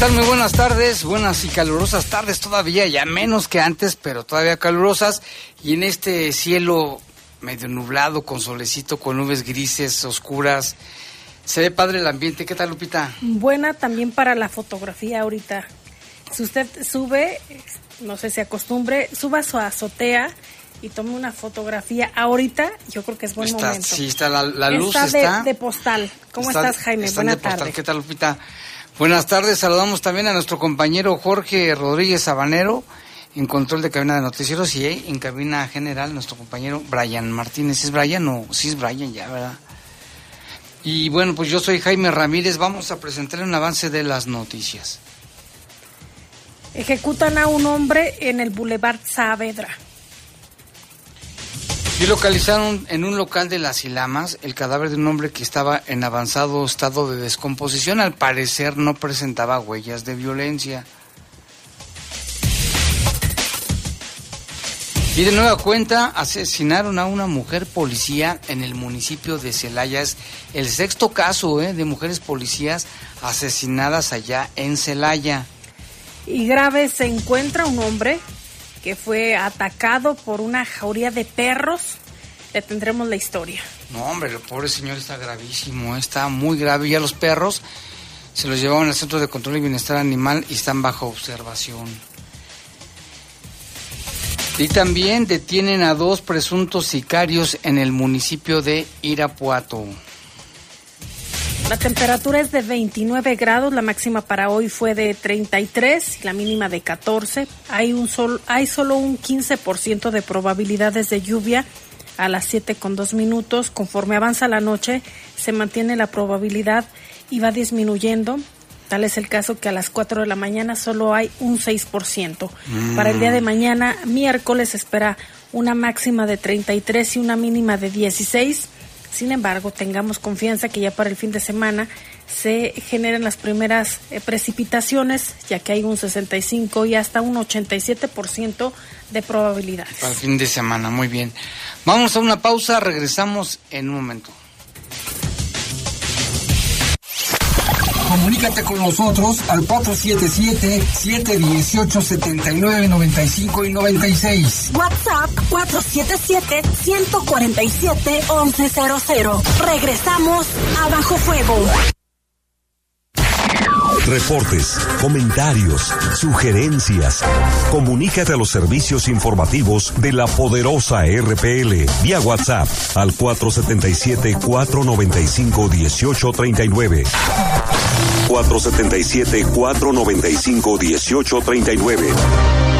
Tal? Muy buenas tardes, buenas y calurosas tardes todavía, ya menos que antes, pero todavía calurosas. Y en este cielo medio nublado, con solecito, con nubes grises, oscuras, se ve padre el ambiente. ¿Qué tal, Lupita? Buena también para la fotografía ahorita. Si usted sube, no sé si acostumbre, suba a su azotea y tome una fotografía ahorita, yo creo que es buen momento. Sí, está la, luz. Está, de, postal. ¿Cómo estás, Jaime? Buenas tardes. ¿Qué tal, Lupita? Buenas tardes, saludamos también a nuestro compañero Jorge Rodríguez Sabanero en control de cabina de noticieros y en cabina general nuestro compañero Brian Martínez. ¿Es Brian o sí es Brian ya, verdad? Y bueno, pues yo soy Jaime Ramírez, vamos a presentarle un avance de las noticias. Ejecutan a un hombre en el Boulevard Saavedra. Y localizaron en un local de las Ilamas el cadáver de un hombre que estaba en avanzado estado de descomposición. Al parecer no presentaba huellas de violencia. Y de nueva cuenta, asesinaron a una mujer policía en el municipio de Celaya. Es el sexto caso ¿eh? de mujeres policías asesinadas allá en Celaya. Y grave se encuentra un hombre que fue atacado por una jauría de perros. Le tendremos la historia. No, hombre, el pobre señor está gravísimo, está muy grave. Ya los perros se los llevaban al Centro de Control y Bienestar Animal y están bajo observación. Y también detienen a dos presuntos sicarios en el municipio de Irapuato. La temperatura es de 29 grados, la máxima para hoy fue de 33 y la mínima de 14. Hay, un sol, hay solo un 15% de probabilidades de lluvia a las 7 con 2 minutos. Conforme avanza la noche, se mantiene la probabilidad y va disminuyendo. Tal es el caso que a las 4 de la mañana solo hay un 6%. Para el día de mañana, miércoles, espera una máxima de 33 y una mínima de 16 sin embargo, tengamos confianza que ya para el fin de semana se generen las primeras eh, precipitaciones, ya que hay un 65 y hasta un 87% de probabilidad. Para el fin de semana, muy bien. Vamos a una pausa, regresamos en un momento. Comunícate con nosotros al 477-718-7995 y 96. WhatsApp 477-147-1100. Regresamos a Bajo Fuego. Reportes, comentarios, sugerencias. Comunícate a los servicios informativos de la poderosa RPL vía WhatsApp al 477-495-1839. 477-495-1839.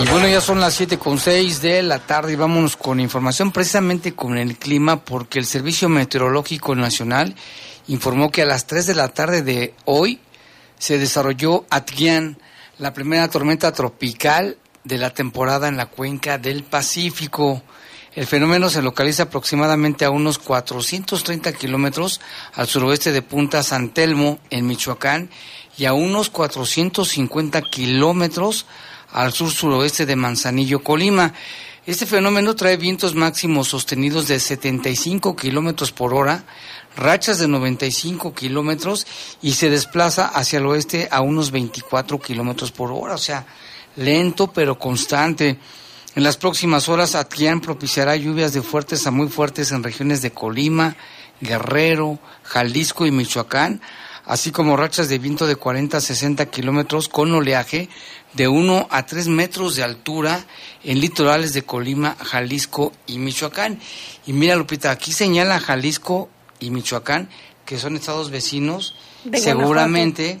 Y bueno, ya son las siete con seis de la tarde y vámonos con información precisamente con el clima porque el Servicio Meteorológico Nacional informó que a las 3 de la tarde de hoy se desarrolló Atián, la primera tormenta tropical de la temporada en la cuenca del Pacífico. El fenómeno se localiza aproximadamente a unos 430 kilómetros al suroeste de Punta San Telmo, en Michoacán, y a unos 450 kilómetros al sur-suroeste de Manzanillo, Colima. Este fenómeno trae vientos máximos sostenidos de 75 kilómetros por hora, rachas de 95 kilómetros y se desplaza hacia el oeste a unos 24 kilómetros por hora. O sea, lento pero constante. En las próximas horas, Atquián propiciará lluvias de fuertes a muy fuertes en regiones de Colima, Guerrero, Jalisco y Michoacán, así como rachas de viento de 40 a 60 kilómetros con oleaje de 1 a 3 metros de altura en litorales de Colima, Jalisco y Michoacán. Y mira, Lupita, aquí señala Jalisco y Michoacán, que son estados vecinos. seguramente,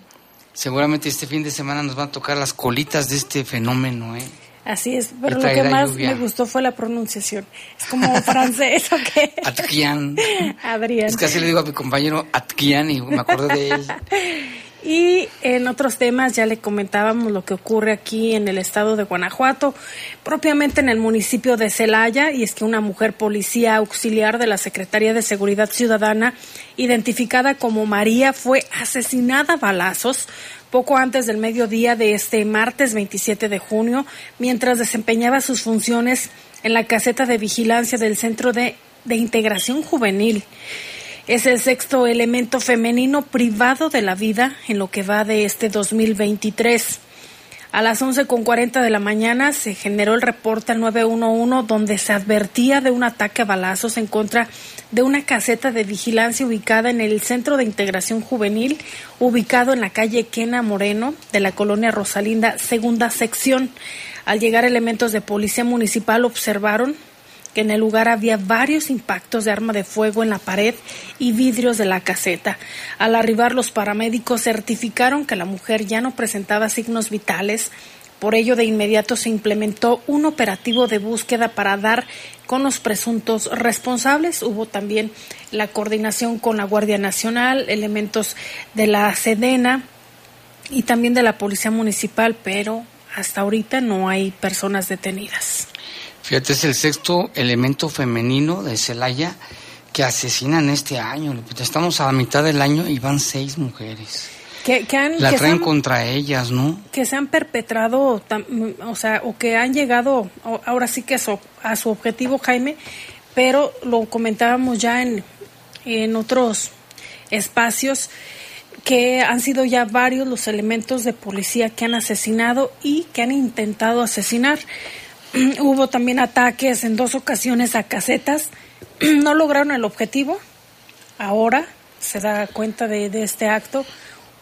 seguramente este fin de semana nos van a tocar las colitas de este fenómeno, ¿eh? Así es, pero lo que más me gustó fue la pronunciación. Es como francés, ¿o qué? Atkian. Adrián. Es que así le digo a mi compañero Atkian y me acuerdo de él. Y en otros temas ya le comentábamos lo que ocurre aquí en el estado de Guanajuato, propiamente en el municipio de Celaya, y es que una mujer policía auxiliar de la Secretaría de Seguridad Ciudadana, identificada como María, fue asesinada a balazos poco antes del mediodía de este martes 27 de junio, mientras desempeñaba sus funciones en la caseta de vigilancia del Centro de, de Integración Juvenil. Es el sexto elemento femenino privado de la vida en lo que va de este 2023. A las 11.40 de la mañana se generó el reporte al 911 donde se advertía de un ataque a balazos en contra de una caseta de vigilancia ubicada en el Centro de Integración Juvenil, ubicado en la calle Quena Moreno de la colonia Rosalinda, segunda sección. Al llegar elementos de policía municipal observaron que en el lugar había varios impactos de arma de fuego en la pared y vidrios de la caseta. Al arribar los paramédicos certificaron que la mujer ya no presentaba signos vitales. Por ello, de inmediato se implementó un operativo de búsqueda para dar con los presuntos responsables. Hubo también la coordinación con la Guardia Nacional, elementos de la Sedena y también de la Policía Municipal, pero hasta ahorita no hay personas detenidas. Fíjate, es el sexto elemento femenino de Celaya que asesinan este año. Estamos a la mitad del año y van seis mujeres. Que, han, la traen contra ellas, ¿no? Que se han perpetrado, o sea, o que han llegado, ahora sí que a su objetivo, Jaime, pero lo comentábamos ya en, en otros espacios, que han sido ya varios los elementos de policía que han asesinado y que han intentado asesinar. Hubo también ataques en dos ocasiones a casetas. No lograron el objetivo. Ahora se da cuenta de, este acto.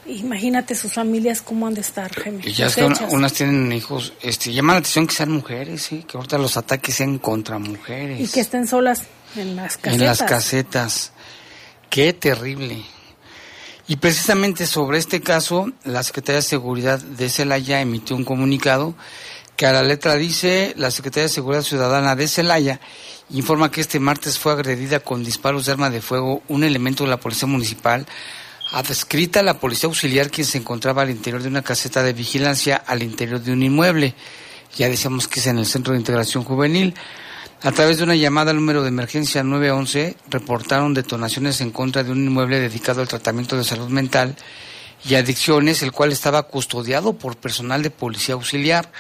Imagínate sus familias cómo han de estar, Y ya es que unas tienen hijos, este, llama la atención que sean mujeres, ¿sí? que ahorita los ataques sean contra mujeres. Y que estén solas en las casetas. En las casetas. Qué terrible. Y precisamente sobre este caso, la Secretaría de Seguridad de Celaya emitió un comunicado que la letra dice la Secretaría de Seguridad Ciudadana de Celaya informa que este martes fue agredida con disparos de arma de fuego un elemento de la Policía Municipal adscrita a la Policía Auxiliar quien se encontraba al interior de una caseta de vigilancia al interior de un inmueble. Ya decíamos que es en el Centro de Integración Juvenil. A través de una llamada al número de emergencia 911 reportaron detonaciones en contra de un inmueble dedicado al tratamiento de salud mental y adicciones, el cual estaba custodiado por personal de policía auxiliar.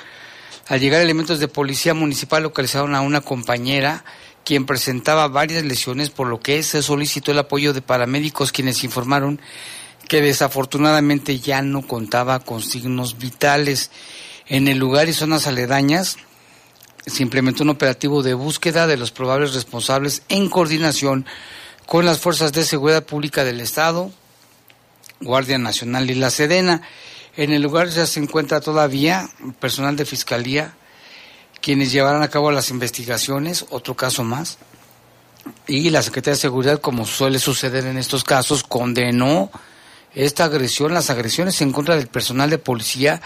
Al llegar elementos de policía municipal localizaron a una compañera quien presentaba varias lesiones, por lo que se solicitó el apoyo de paramédicos quienes informaron que desafortunadamente ya no contaba con signos vitales. En el lugar y zonas aledañas se implementó un operativo de búsqueda de los probables responsables en coordinación con las fuerzas de seguridad pública del Estado, Guardia Nacional y la Sedena. En el lugar ya se encuentra todavía personal de fiscalía quienes llevarán a cabo las investigaciones, otro caso más. Y la Secretaría de Seguridad, como suele suceder en estos casos, condenó esta agresión, las agresiones en contra del personal de policía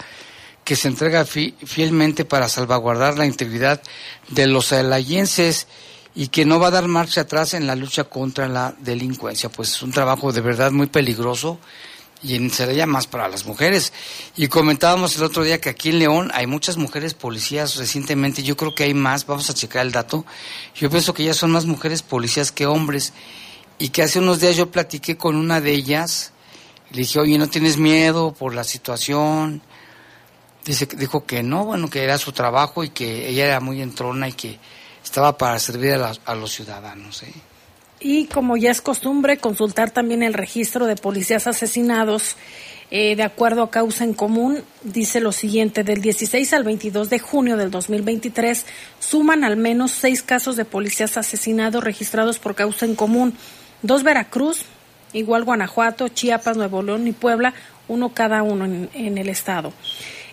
que se entrega fielmente para salvaguardar la integridad de los alayenses y que no va a dar marcha atrás en la lucha contra la delincuencia. Pues es un trabajo de verdad muy peligroso y en Celaya más para las mujeres. Y comentábamos el otro día que aquí en León hay muchas mujeres policías recientemente, yo creo que hay más, vamos a checar el dato, yo pienso que ya son más mujeres policías que hombres, y que hace unos días yo platiqué con una de ellas, le dije, oye, ¿no tienes miedo por la situación? Dice, dijo que no, bueno, que era su trabajo y que ella era muy entrona y que estaba para servir a, a los ciudadanos. ¿eh? Y como ya es costumbre, consultar también el registro de policías asesinados eh, de acuerdo a Causa en Común, dice lo siguiente, del 16 al 22 de junio del 2023 suman al menos seis casos de policías asesinados registrados por Causa en Común, dos Veracruz, igual Guanajuato, Chiapas, Nuevo León y Puebla, uno cada uno en, en el estado.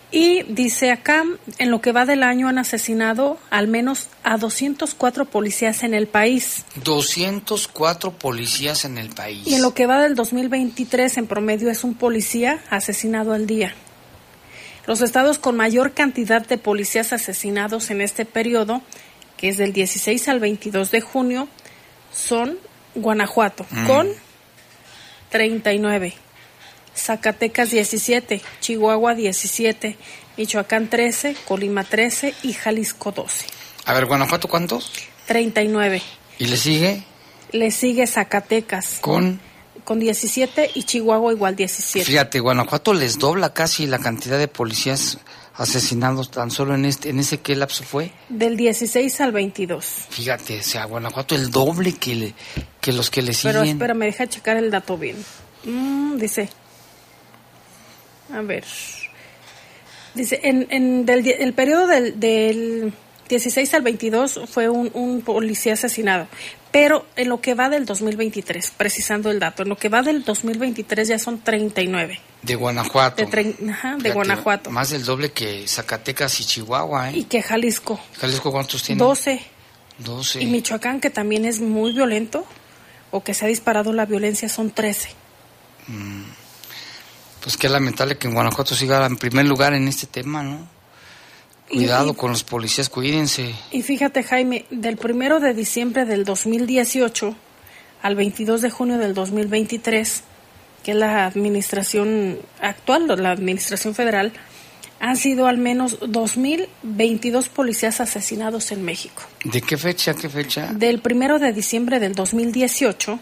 Y dice acá, en lo que va del año han asesinado al menos a 204 policías en el país. 204 policías en el país. Y en lo que va del 2023 en promedio es un policía asesinado al día. Los estados con mayor cantidad de policías asesinados en este periodo, que es del 16 al 22 de junio, son Guanajuato, Mm. con 39. Zacatecas 17, Chihuahua 17, Michoacán 13, Colima 13 y Jalisco 12. A ver, Guanajuato, ¿cuántos? 39. ¿Y le sigue? Le sigue Zacatecas Con. con 17 y Chihuahua igual 17. Fíjate, Guanajuato les dobla casi la cantidad de policías asesinados tan solo en este, en ese qué lapso fue. Del 16 al 22. Fíjate, o sea, Guanajuato el doble que, le- que los que le Pero siguen. espera, me deja checar el dato bien. Mm, dice. A ver. Dice, en, en del, el periodo del, del 16 al 22 fue un, un policía asesinado. Pero en lo que va del 2023, precisando el dato, en lo que va del 2023 ya son 39. De Guanajuato. De, trein- ajá, de Fíjate, Guanajuato. Más del doble que Zacatecas y Chihuahua, Y ¿eh? que Jalisco, ¿Jalisco cuántos tiene? 12. 12. Y Michoacán, que también es muy violento, o que se ha disparado la violencia, son 13. Pues qué lamentable que en Guanajuato siga en primer lugar en este tema, ¿no? Cuidado y- con los policías, cuídense. Y fíjate, Jaime, del primero de diciembre del 2018 al 22 de junio del 2023, que es la administración actual, la administración federal, han sido al menos 2.022 policías asesinados en México. ¿De qué fecha, qué fecha? Del primero de diciembre del 2018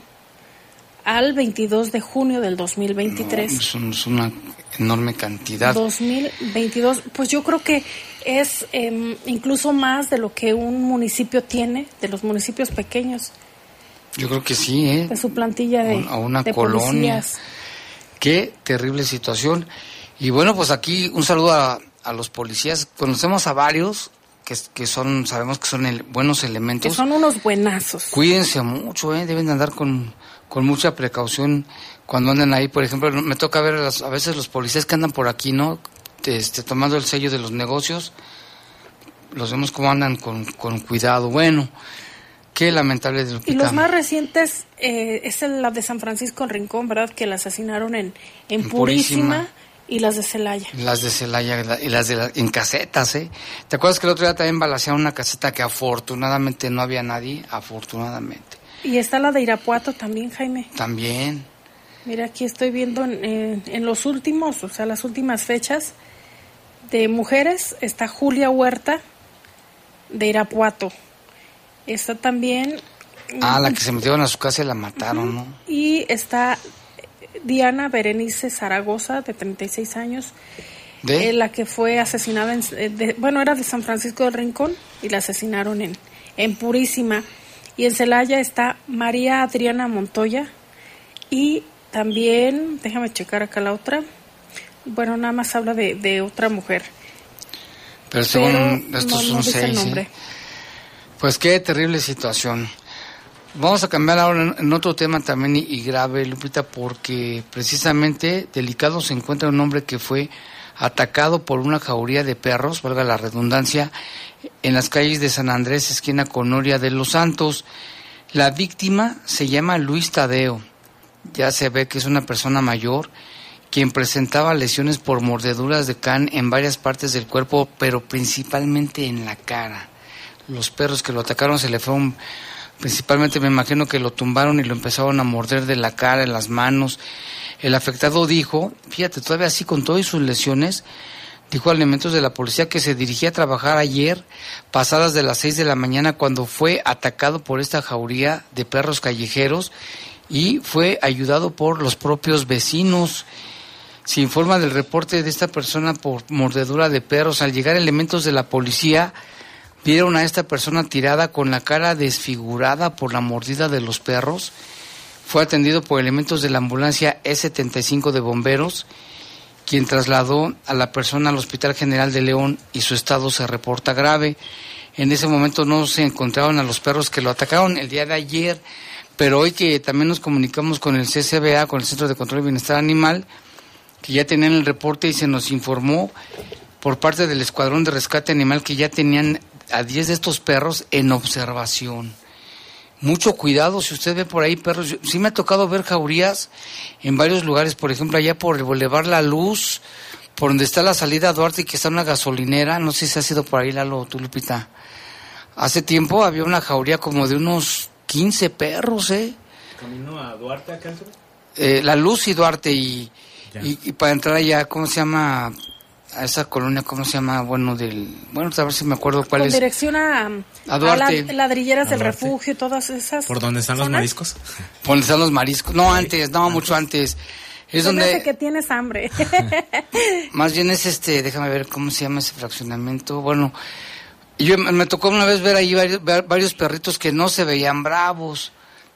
al 22 de junio del 2023. No, es, un- es una enorme cantidad. 2022, pues yo creo que es em, incluso más de lo que un municipio tiene, de los municipios pequeños, Yo creo que sí, ¿eh? de su plantilla de, A una de colonia. policías. Qué terrible situación. Y bueno, pues aquí un saludo a, a los policías. Conocemos a varios que, que son, sabemos que son el- buenos Que elementos. son unos buenazos. Cuídense mucho, ¿eh? deben de andar con, con mucha precaución cuando andan ahí. Por ejemplo, me toca ver a, las- a veces los policías que andan por aquí, ¿no? Este, tomando el sello de los negocios. Los vemos como andan con, con cuidado. Bueno, qué lamentable de Y los más recientes eh, es la de San Francisco en Rincón, ¿verdad? Que la asesinaron en, en En Purísima, Purísima. y las de Celaya. Las de Celaya la- y las de la- en casetas, ¿eh? ¿Te acuerdas que el otro día también balacearon una caseta que afortunadamente no había nadie? Afortunadamente. Y está la de Irapuato también, Jaime. También. Mira, aquí estoy viendo en, en- en los últimos, o sea, las últimas fechas de mujeres. Está Julia Huerta de Irapuato. Está también. Ah, la que se metieron a su casa y la mataron, ¿no? Y está Diana Berenice Zaragoza, de 36 años, ¿De? eh, la que fue asesinada, en, eh, de- bueno, era de San Francisco del Rincón y la asesinaron en, en Purísima. Y en Celaya está María Adriana Montoya y también, déjame checar acá la otra, bueno, nada más habla de, de otra mujer. Pero según pero estos no- son no seis, ¿eh? Pues qué terrible situación. Vamos a cambiar ahora en- otro tema también y grave, Lupita, porque precisamente delicado se encuentra un hombre que fue atacado por una jauría de perros, valga la redundancia, en las calles de San Andrés, esquina con Noria de los Santos. La víctima se llama Luis Tadeo. Ya se ve que es una persona mayor quien presentaba lesiones por mordeduras de can en varias partes del cuerpo, pero principalmente en la cara. Los perros que lo atacaron se le fueron, principalmente me imagino que lo tumbaron y lo empezaron a morder de la cara, en las manos. El afectado dijo, fíjate, todavía así con todas sus lesiones, dijo elementos de la policía que se dirigía a trabajar ayer, pasadas de las seis de la mañana, cuando fue atacado por esta jauría de perros callejeros y fue ayudado por los propios vecinos. Se informa del reporte de esta persona por mordedura de perros. Al llegar elementos de la policía, vieron a esta persona tirada con la cara desfigurada por la mordida de los perros. Fue atendido por elementos de la ambulancia E75 de bomberos quien trasladó a la persona al Hospital General de León y su estado se reporta grave. En ese momento no se encontraban a los perros que lo atacaron el día de ayer, pero hoy que también nos comunicamos con el CCBA, con el Centro de Control y Bienestar Animal, que ya tenían el reporte y se nos informó por parte del Escuadrón de Rescate Animal que ya tenían a 10 de estos perros en observación. Mucho cuidado si usted ve por ahí perros. sí me ha tocado ver jaurías en varios lugares, por ejemplo, allá por el Boulevard La Luz, por donde está la salida a Duarte y que está una gasolinera. No sé si ha sido por ahí, Lalo, tú, Lupita. Hace tiempo había una jauría como de unos 15 perros, ¿eh? ¿Camino a Duarte, acaso? Eh, la Luz y Duarte y, y, para entrar allá, ¿cómo se llama? A esa colonia, ¿cómo se llama? Bueno, del... Bueno, a ver si me acuerdo cuál Con es. dirección a, A Duarte. las ladrilleras del Duarte. refugio, todas esas. ¿Por dónde están los mariscos? Por donde están los mariscos. No, antes, no, mucho antes. Es Se me donde... que tienes hambre. Más bien es este, déjame ver cómo se llama ese fraccionamiento. Bueno, yo me tocó una vez ver ahí varios, varios perritos que no se veían bravos,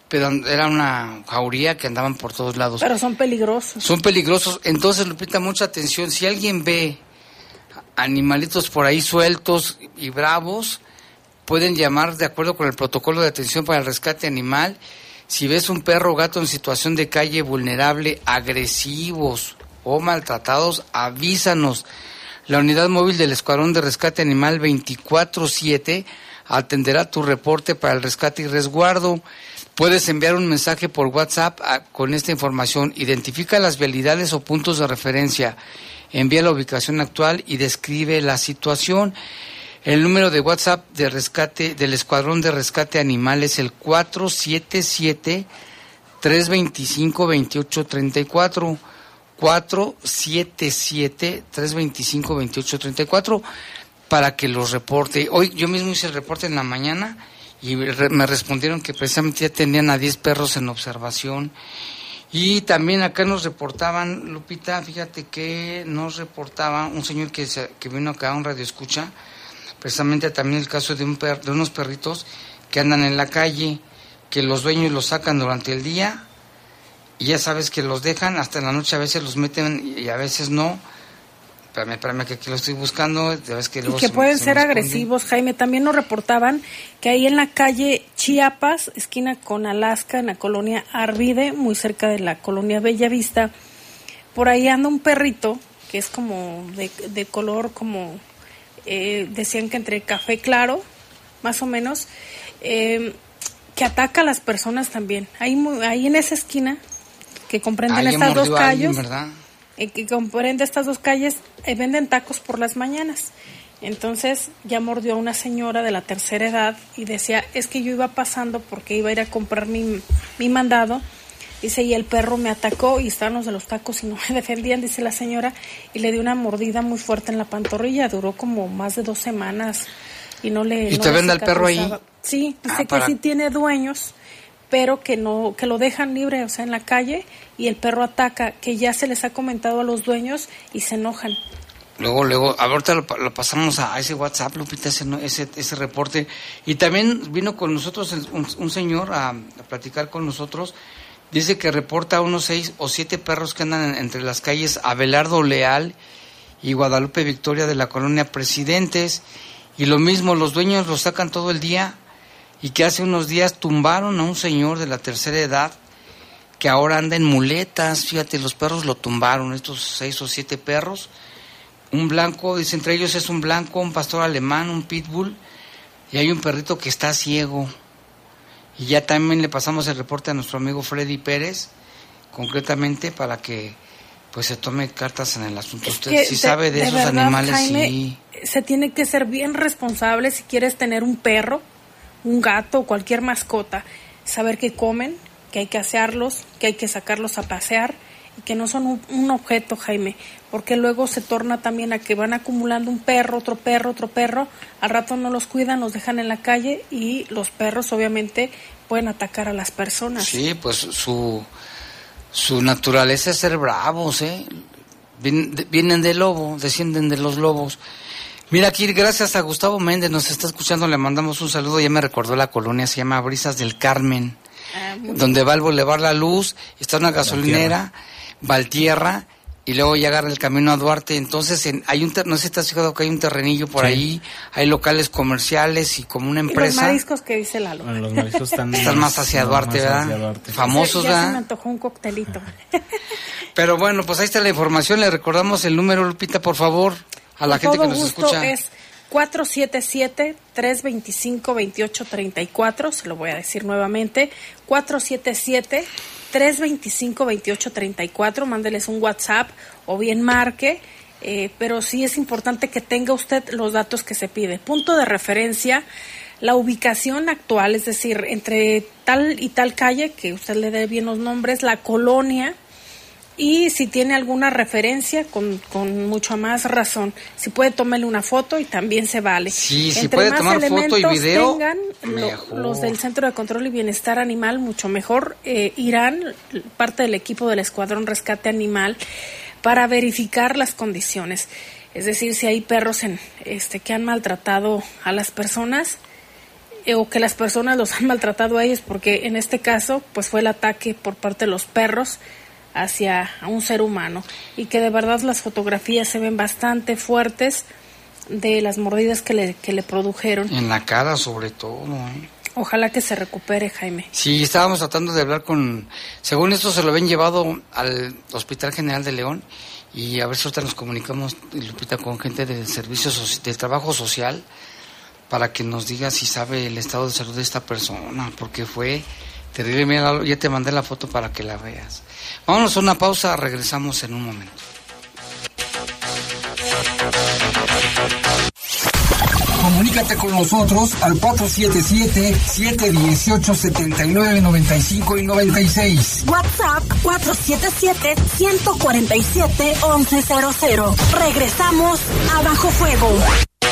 pero era una jauría que andaban por todos lados. Pero son peligrosos. Son peligrosos. Entonces, Lupita, mucha atención. Si alguien ve animalitos por ahí sueltos y bravos, pueden llamar de acuerdo con el protocolo de atención para el rescate animal. Si ves un perro o gato en situación de calle vulnerable, agresivos o maltratados, avísanos. La unidad móvil del Escuadrón de Rescate Animal 24-7 atenderá tu reporte para el rescate y resguardo. Puedes enviar un mensaje por WhatsApp con esta información. Identifica las vialidades o puntos de referencia. Envía la ubicación actual y describe la situación. El número de WhatsApp de rescate del Escuadrón de Rescate Animal es el 477 325 2834 477 325 2834 para que los reporte. Hoy yo mismo hice el reporte en la mañana y me respondieron que precisamente ya tenían a 10 perros en observación. Y también acá nos reportaban, Lupita, fíjate que nos reportaba un señor que, se- que vino acá a un radio escucha, precisamente también el caso de, un per- de unos perritos que andan en la calle, que los dueños los sacan durante el día y ya sabes que los dejan hasta en la noche, a veces los meten y a veces no. Espérame, espérame, que aquí lo estoy buscando. ves que Y que se pueden se ser agresivos, Jaime. También nos reportaban que ahí en la calle Chiapas, esquina con Alaska, en la colonia Arvide, muy cerca de la colonia Bellavista, por ahí anda un perrito que es como de, de color como, eh, decían que entre café claro, más o menos, eh, que ataca a las personas también. Ahí, ahí en esa esquina, que comprenden estas dos alguien, calles. Eh, que comprende estas dos calles, eh, venden tacos por las mañanas. Entonces ya mordió a una señora de la tercera edad y decía, es que yo iba pasando porque iba a ir a comprar mi, mi mandado. Dice, y el perro me atacó y estaban los de los tacos y no me defendían, dice la señora, y le dio una mordida muy fuerte en la pantorrilla. Duró como más de dos semanas y no le... ¿Y no te le vende perro ahí? Sí, dice Ah, que para- sí tiene dueños, pero que no que lo dejan libre, o sea, en la calle y el perro ataca, que ya se les ha comentado a los dueños y se enojan. Luego, luego, ahorita lo, lo pasamos a ese WhatsApp, Lupita, ese, ese, ese reporte. Y también vino con nosotros un, señor a, platicar con nosotros. Dice que reporta unos seis o siete perros que andan en- entre las calles Abelardo Leal y Guadalupe Victoria de la colonia Presidentes. Y lo mismo, los dueños los sacan todo el día. Y que hace unos días tumbaron a un señor de la tercera edad que ahora anda en muletas. Fíjate, los perros lo tumbaron, estos seis o siete perros un blanco, dice entre ellos es un blanco, un pastor alemán, un pitbull y hay un perrito que está ciego. Y ya también le pasamos el reporte a nuestro amigo Freddy Pérez, concretamente para que pues se tome cartas en el asunto. Usted si sabe de, de esos verdad, animales, Jaime, sí. Se tiene que ser bien responsable si quieres tener un perro, un gato o cualquier mascota. Saber que comen, que hay que asearlos, que hay que sacarlos a pasear y que no son un, un objeto, Jaime. Porque luego se torna también a que van acumulando un perro, otro perro, otro perro. Al rato no los cuidan, los dejan en la calle y los perros obviamente pueden atacar a las personas. Sí, pues su, su naturaleza es ser bravos, ¿eh? Vien- de- Vienen del lobo, descienden de los lobos. Mira aquí, gracias a Gustavo Méndez, nos está escuchando, le mandamos un saludo, ya me recordó la colonia, se llama Brisas del Carmen, Ah, donde va el Boulevard La Luz, está una gasolinera, Valtierra, y luego ya agarra el camino a Duarte. Entonces, en, hay un, ter- no sé si estás fijado que hay un terrenillo por ahí, hay locales comerciales y como una Y los empresa. mariscos que dice Lalo. Bueno, los mariscos están, Están más hacia Duarte, más ¿verdad? hacia Duarte. Famosos, ya se me ¿verdad? antojó un coctelito. Pero bueno, pues ahí está la información. Le recordamos el número, Lupita, por favor, a la gente que todo nos escucha. es 477-325-2834, se lo voy a decir nuevamente, 477-325-2834, mándeles un WhatsApp o bien marque, eh, pero sí es importante que tenga usted los datos que se pide. Punto de referencia, la ubicación actual, es decir, entre tal y tal calle, que usted le dé bien los nombres, la colonia, y si tiene alguna referencia, con, con mucho más razón. Si puede, tomarle una foto y también se vale. Sí, si Entre puede más tomar foto y elementos video, tengan, lo- los del Centro de Control y Bienestar Animal, mucho mejor. eh, irán parte del equipo del Escuadrón Rescate Animal para verificar las condiciones. Es decir, si hay perros en, este, que han maltratado a las personas eh, o que las personas los han maltratado a ellos, porque en este caso pues fue el ataque por parte de los perros hacia a un ser humano y que de verdad las fotografías se ven bastante fuertes de las mordidas que le, que le produjeron. En la cara, sobre todo. ¿eh? Ojalá que se recupere, Jaime. Sí, estábamos tratando de hablar con. Según esto, se lo habían llevado al Hospital General de León. Y a ver si ahorita nos comunicamos, Lupita, con gente del servicio del trabajo social para que nos diga si sabe el estado de salud de esta persona, porque fue terrible. Mira, ya te mandé la foto para que la veas. Vámonos a una pausa, regresamos en un momento. Comunícate con nosotros al 477-718-7995 y 96. WhatsApp 477-147-1100. Regresamos a Bajo Fuego.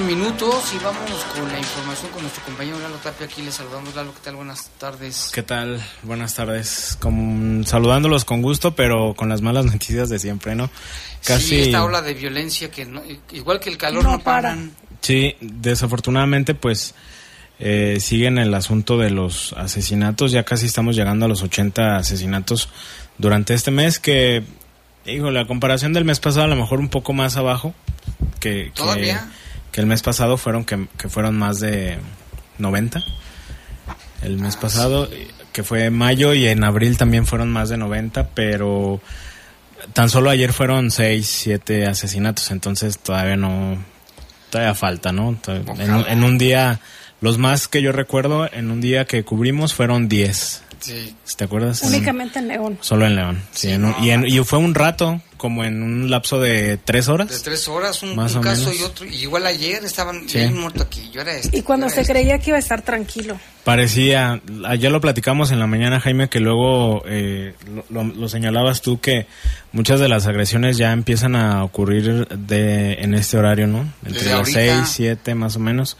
minutos y vámonos con la información con nuestro compañero Lalo Tapia. Aquí le saludamos, Lalo. ¿Qué tal? Buenas tardes. ¿Qué tal? Buenas tardes. Como, saludándolos con gusto, pero con las malas noticias de siempre, ¿no? Casi. Sí, esta ola de violencia que no- igual que el calor No no, paran. Sí, desafortunadamente, pues eh, siguen el asunto de los asesinatos. Ya casi estamos llegando a los 80 asesinatos durante este mes. Que, digo, la comparación del mes pasado, a lo mejor un poco más abajo. Que, que, el mes pasado fueron que, que fueron más de 90. El mes Ah, pasado, que fue mayo, y en abril también fueron más de 90, pero tan solo ayer fueron 6, 7 asesinatos, entonces todavía no, todavía falta, ¿no? En, en un día, los más que yo recuerdo, en un día que cubrimos fueron 10, Sí. ¿te acuerdas? Únicamente en León. Solo en León, sí, Sí, en un- no. y, en- y fue un rato, como en un lapso de tres horas. De tres horas, un, Más un o caso menos. y otro. Y igual ayer estaban Sí. bien muerto aquí. Yo era este. Y cuando se este. creía que iba a estar tranquilo. Parecía, ayer lo platicamos en la mañana, Jaime, que luego eh, lo, lo- lo señalabas tú que muchas de las agresiones ya empiezan a ocurrir de en este horario, ¿no? Entre Desde las ahorita. 6, 7 más o menos.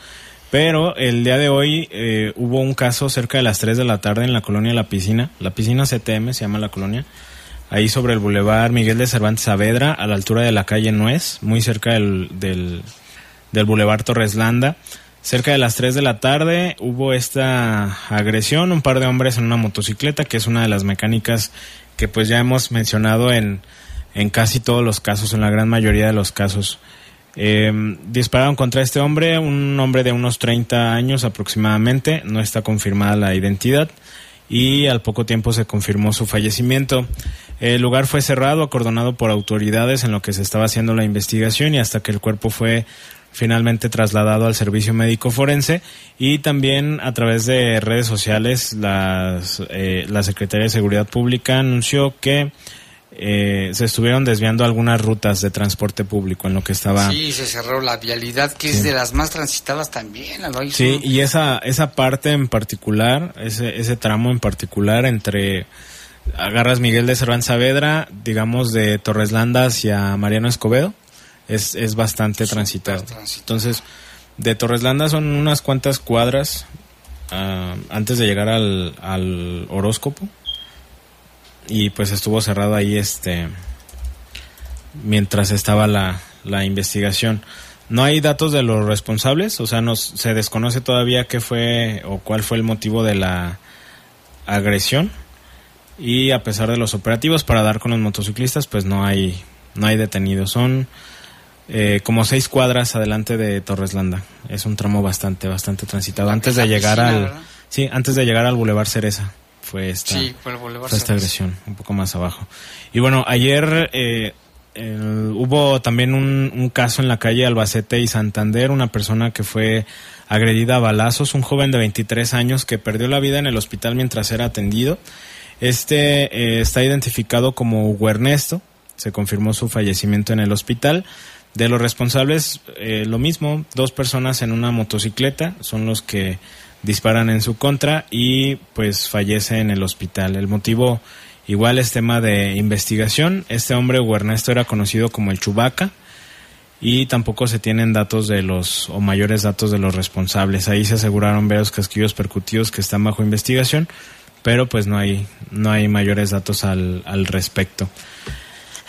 Pero el día de hoy eh, hubo un caso cerca de las 3 de la tarde en la colonia La Piscina, la Piscina CTM se llama la colonia, ahí sobre el bulevar Miguel de Cervantes Saavedra, a la altura de la calle Nuez, muy cerca del, del, bulevar Torres Landa. Cerca de las 3 de la tarde hubo esta agresión, un par de hombres en una motocicleta, que es una de las mecánicas que pues ya hemos mencionado en, en casi todos los casos, en la gran mayoría de los casos. Eh, dispararon contra este hombre, un hombre de unos 30 años aproximadamente, no está confirmada la identidad y al poco tiempo se confirmó su fallecimiento. El lugar fue cerrado, acordonado por autoridades en lo que se estaba haciendo la investigación y hasta que el cuerpo fue finalmente trasladado al servicio médico forense y también a través de redes sociales las, eh, la Secretaría de Seguridad Pública anunció que eh, se estuvieron desviando algunas rutas de transporte público en lo que estaba Sí, se cerró la vialidad, que Sí. es de las más transitadas también. Sí, y esa, esa parte en particular, ese, ese tramo en particular entre agarras Miguel de Cervantes Saavedra, digamos de Torreslanda hacia Mariano Escobedo, es, es bastante transitado. Entonces, de Torreslanda son unas cuantas cuadras ah, antes de llegar al, al horóscopo. Y pues estuvo cerrado ahí este mientras estaba la, la investigación. No hay datos de los responsables, o sea, nos, se desconoce todavía qué fue o cuál fue el motivo de la agresión. Y a pesar de los operativos para dar con los motociclistas, pues no hay, no hay detenidos. Son eh, como seis cuadras adelante de Torreslanda. Es un tramo bastante, bastante transitado. La Antes de llegar piscina, al, ¿verdad? sí, antes de llegar al Boulevard Cereza fue esta, Sí, fue esta agresión, un poco más abajo. Y bueno, ayer eh, el- hubo también un, un caso en la calle Albacete y Santander, una persona que fue agredida a balazos, un joven de 23 años que perdió la vida en el hospital mientras era atendido. Este eh, está identificado como Hugo Ernesto, se confirmó su fallecimiento en el hospital. De los responsables, eh, lo mismo, dos personas en una motocicleta son los que disparan en su contra y pues fallece en el hospital. El motivo igual es tema de investigación. Este hombre, Hugo Ernesto, era conocido como el Chubaca y tampoco se tienen datos de los o mayores datos de los responsables. Ahí se aseguraron varios casquillos percutidos que están bajo investigación, pero pues no hay no hay mayores datos al, al respecto.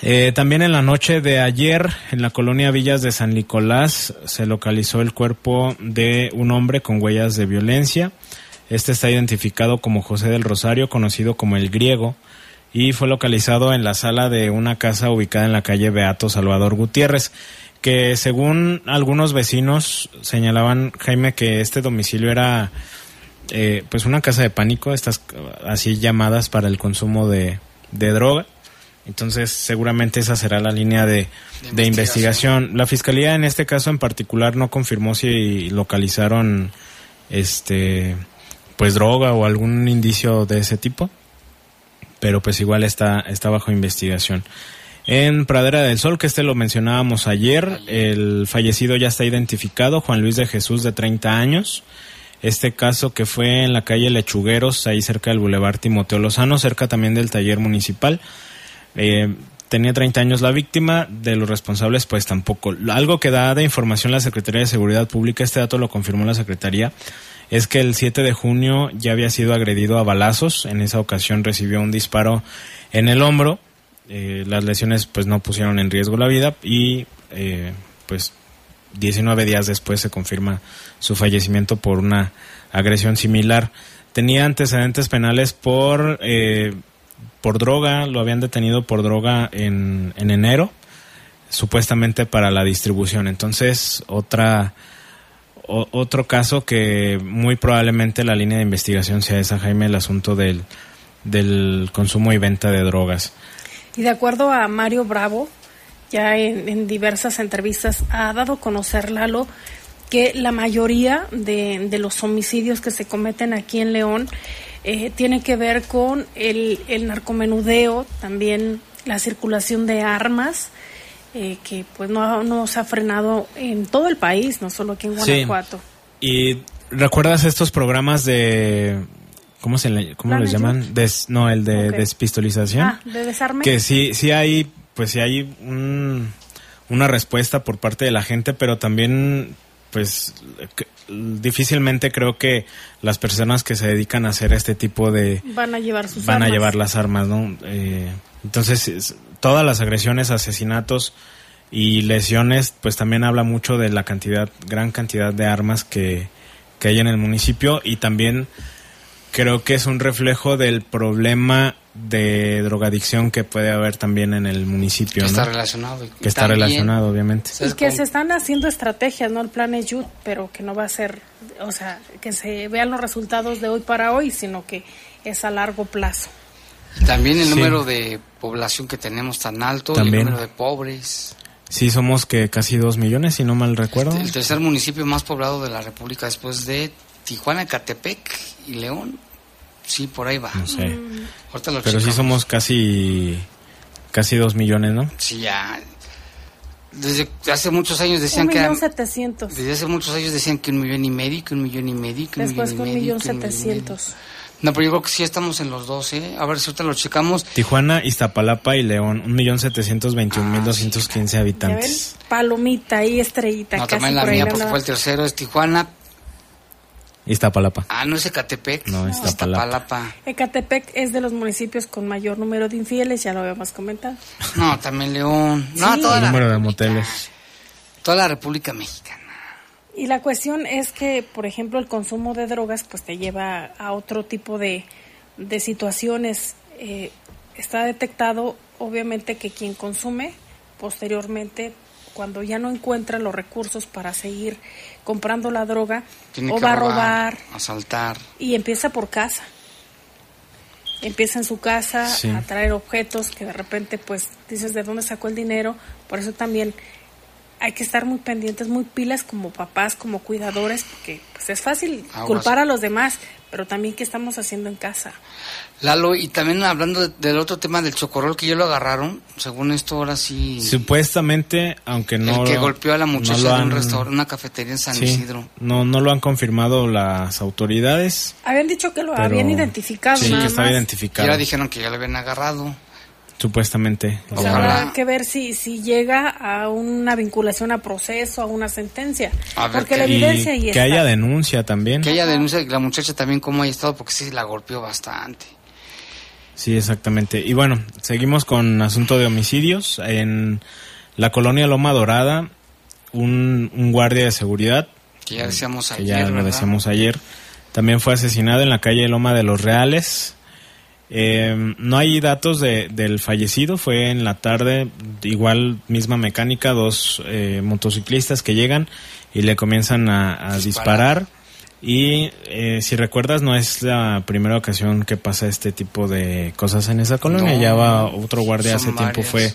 Eh, también en la noche de ayer, en la colonia Villas de San Nicolás, se localizó el cuerpo de un hombre con huellas de violencia. Este está identificado como José del Rosario, conocido como el griego, y fue localizado en la sala de una casa ubicada en la calle Beato Salvador Gutiérrez, que según algunos vecinos señalaban, Jaime, que este domicilio era eh, pues una casa de pánico, estas así llamadas para el consumo de, de droga. Entonces, seguramente esa será la línea de, de investigación. La fiscalía, en este caso en particular, no confirmó si localizaron este pues droga o algún indicio de ese tipo, pero pues igual está, está bajo investigación. En Pradera del Sol, que este lo mencionábamos ayer, el fallecido ya está identificado, Juan Luis de Jesús, de 30 años. Este caso que fue en la calle Lechugueros, ahí cerca del Boulevard Timoteo Lozano, cerca también del taller municipal. Eh, tenía 30 años la víctima, de los responsables pues tampoco. Algo que da de información la Secretaría de Seguridad Pública, este dato lo confirmó la Secretaría, es que el 7 de junio ya había sido agredido a balazos, en esa ocasión recibió un disparo en el hombro, eh, las lesiones pues no pusieron en riesgo la vida y eh, pues 19 días después se confirma su fallecimiento por una agresión similar. Tenía antecedentes penales por eh, por droga, lo habían detenido por droga en, en enero, supuestamente para la distribución. Entonces, otra otro caso que muy probablemente la línea de investigación sea esa, Jaime, el asunto del, del consumo y venta de drogas. Y de acuerdo a Mario Bravo, ya en, en diversas entrevistas ha dado a conocer Lalo que la mayoría de, de los homicidios que se cometen aquí en León eh, tiene que ver con el, el narcomenudeo, también la circulación de armas, eh, que pues no, no se ha frenado en todo el país, no solo aquí en Sí. Guanajuato. ¿Y recuerdas estos programas de... ¿Cómo, se le, cómo les llaman? Des- no, el de despistolización. Ah, de desarme. que sí sí hay pues sí hay un- una respuesta por parte de la gente pero también pues difícilmente creo que las personas que se dedican a hacer este tipo de Van a llevar sus van a llevar las armas no Eh, entonces es- todas las agresiones asesinatos y lesiones pues también habla mucho de la cantidad gran cantidad de armas que que hay en el municipio y también creo que es un reflejo del problema de drogadicción que puede haber también en el municipio, Que ¿no? está relacionado. y que está también, relacionado, obviamente. Y ¿sabes que se están haciendo estrategias, ¿no? El plan Ayud, pero que no va a ser, o sea, que se vean los resultados de hoy para hoy, sino que es a largo plazo. También el Sí. número de población que tenemos tan alto, También. el número de pobres. Sí, somos que casi dos millones, si no mal recuerdo. El tercer municipio más poblado de la República después de Tijuana, Catepec y León. Sí, por ahí va. No sé. Ahorita lo Pero sí checamos. somos casi casi dos millones, ¿no? Sí, ya. Desde hace muchos años decían Un que millón eran- setecientos. Desde hace muchos años decían que un millón y medio, que un millón y medio, que un Después millón y un medio. que un millón setecientos. No, pero yo creo que sí estamos en los dos, ¿eh? A ver si ahorita lo checamos. Tijuana, Iztapalapa y León, 1.721.215 Ya ven, habitantes. palomita y estrellita. No, casi también la por mía, porque fue el tercero, es Tijuana. Iztapalapa. Ah, no es Ecatepec. No, Iztapalapa. Iztapalapa. Ecatepec es de los municipios con mayor número de infieles, ya lo habíamos comentado. No, también León. No, Sí. toda El la, número de moteles. toda la República Mexicana. Y la cuestión es que, por ejemplo, el consumo de drogas pues te lleva a otro tipo de, de situaciones. Eh, está detectado, obviamente, que quien consume posteriormente, cuando ya no encuentra los recursos para seguir comprando la droga, Tiene o va a robar, robar asaltar. y empieza por casa. Empieza en su casa Sí. a traer objetos que de repente pues dices de dónde sacó el dinero. Por eso también hay que estar muy pendientes, muy pilas como papás, como cuidadores, porque pues es fácil Aguas. culpar a los demás, pero también qué estamos haciendo en casa. Lalo, y también hablando de- del otro tema del chocorrol que ya lo agarraron, según esto ahora sí, Supuestamente, aunque no. el que lo- golpeó a la no muchacha lo de un han- restaurante, una cafetería en San sí, Isidro. no, no lo han confirmado las autoridades. Habían dicho que lo pero- habían identificado. Sí, nada que estaba más. Y identificado. ahora dijeron que ya lo habían agarrado. Supuestamente. O sea, habrá que ver si, si llega a una vinculación a proceso, a una sentencia. A ver porque qué- la Y evidencia ahí que está. haya denuncia también. Que ella denuncia que la muchacha también cómo haya estado, porque sí la golpeó bastante. Sí, exactamente. Y bueno, seguimos con asunto de homicidios. En la colonia Loma Dorada, un, un guardia de seguridad, Que ya decíamos que ayer, ya lo decíamos ayer, también fue asesinado en la calle Loma de los Reales. Eh, no hay datos de, del fallecido, fue en la tarde, igual misma mecánica, dos eh, motociclistas que llegan y le comienzan a, a Disparar. disparar. Y eh, si recuerdas, no es la primera ocasión que pasa este tipo de cosas en esa colonia. No, ya va otro guardia hace tiempo fue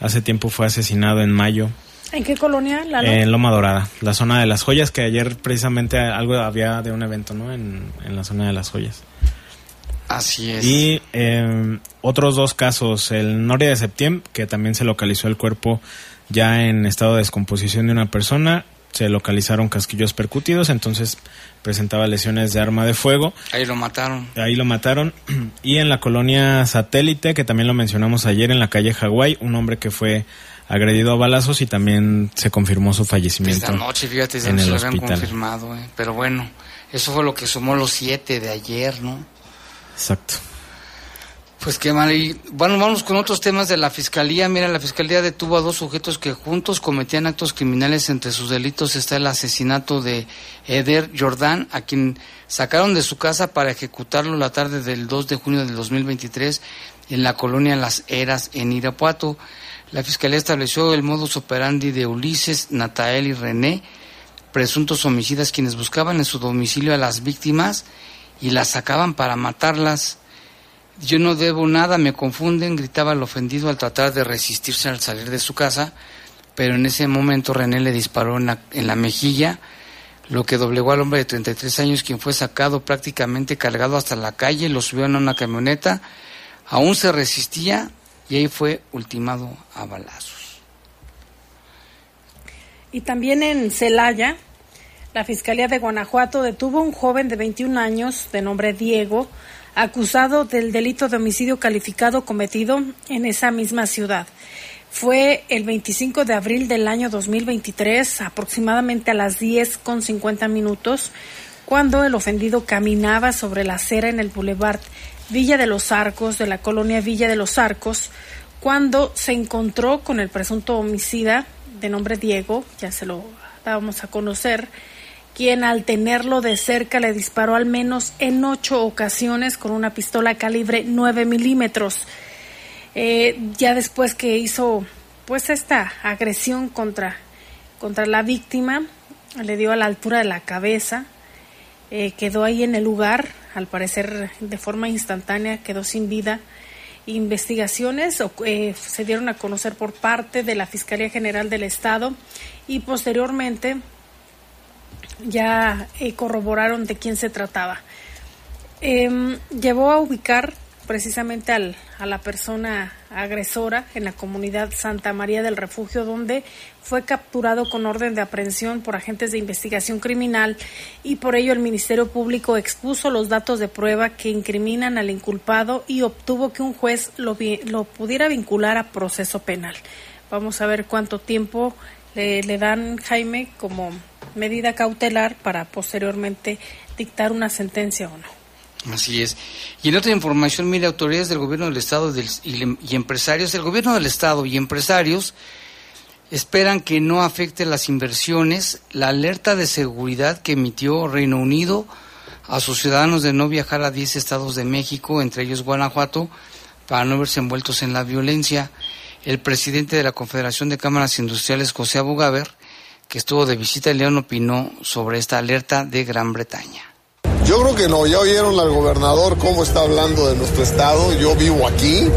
hace tiempo fue asesinado en mayo ¿En qué colonia, Lalo? en Loma Dorada, la zona de las joyas, que ayer precisamente algo había de un evento, ¿no? En, en la zona de las joyas. Así es. Y eh, otros dos casos, el Noria de Septiembre, que también se localizó el cuerpo ya en estado de descomposición de una persona, se localizaron casquillos percutidos, entonces presentaba lesiones de arma de fuego. Ahí lo mataron. Ahí lo mataron. Y en la colonia satélite, que también lo mencionamos ayer en la calle Hawái, un hombre que fue agredido a balazos y también se confirmó su fallecimiento. Esta noche, fíjate, en no se el lo habían hospital. confirmado. eh. Pero bueno, eso fue lo que sumó los siete de ayer, ¿no? Exacto. Pues qué mal. Y bueno, vamos con otros temas de la fiscalía. Mira, la fiscalía detuvo a dos sujetos que juntos cometían actos criminales. Entre sus delitos está el asesinato de Eder Jordán, a quien sacaron de su casa para ejecutarlo la tarde del 2 de junio del 2023 en la colonia Las Heras, en Irapuato. La fiscalía estableció el modus operandi de Ulises, Natael y René, presuntos homicidas quienes buscaban en su domicilio a las víctimas y las sacaban para matarlas. Yo no debo nada, me confunden, gritaba el ofendido al tratar de resistirse al salir de su casa, pero en ese momento René le disparó en la, en la mejilla, lo que doblegó al hombre de 33 años, quien fue sacado prácticamente cargado hasta la calle, lo subió en una camioneta, aún se resistía y ahí fue ultimado a balazos. Y también en Celaya, la Fiscalía de Guanajuato detuvo a un joven de 21 años de nombre Diego, acusado del delito de homicidio calificado cometido en esa misma ciudad. Fue el 25 de abril del año 2023, aproximadamente a las 10 con 50 minutos, cuando el ofendido caminaba sobre la acera en el Boulevard Villa de los Arcos, de la colonia Villa de los Arcos, cuando se encontró con el presunto homicida de nombre Diego, ya se lo dábamos a conocer, quien al tenerlo de cerca le disparó al menos en ocho ocasiones con una pistola calibre 9 milímetros. Eh, ya después que hizo pues esta agresión contra, contra la víctima, le dio a la altura de la cabeza, eh, quedó ahí en el lugar, al parecer de forma instantánea, quedó sin vida. Investigaciones eh, se dieron a conocer por parte de la Fiscalía General del Estado y posteriormente ya eh, corroboraron de quién se trataba. Eh, llevó a ubicar precisamente al, a la persona agresora en la comunidad Santa María del Refugio, donde fue capturado con orden de aprehensión por agentes de investigación criminal y por ello el Ministerio Público expuso los datos de prueba que incriminan al inculpado y obtuvo que un juez lo, lo pudiera vincular a proceso penal. Vamos a ver cuánto tiempo le dan Jaime como medida cautelar para posteriormente dictar una sentencia o no. Así es. Y en otra información, mire, autoridades del gobierno del Estado y, empresarios, el gobierno del Estado y empresarios esperan que no afecte las inversiones la alerta de seguridad que emitió Reino Unido a sus ciudadanos de no viajar a 10 estados de México, entre ellos Guanajuato, para no verse envueltos en la violencia. El presidente de la Confederación de Cámaras Industriales, José Abugaber, que estuvo de visita en León, opinó sobre esta alerta de Gran Bretaña. Yo creo que no, ya oyeron al gobernador cómo está hablando de nuestro estado, yo vivo aquí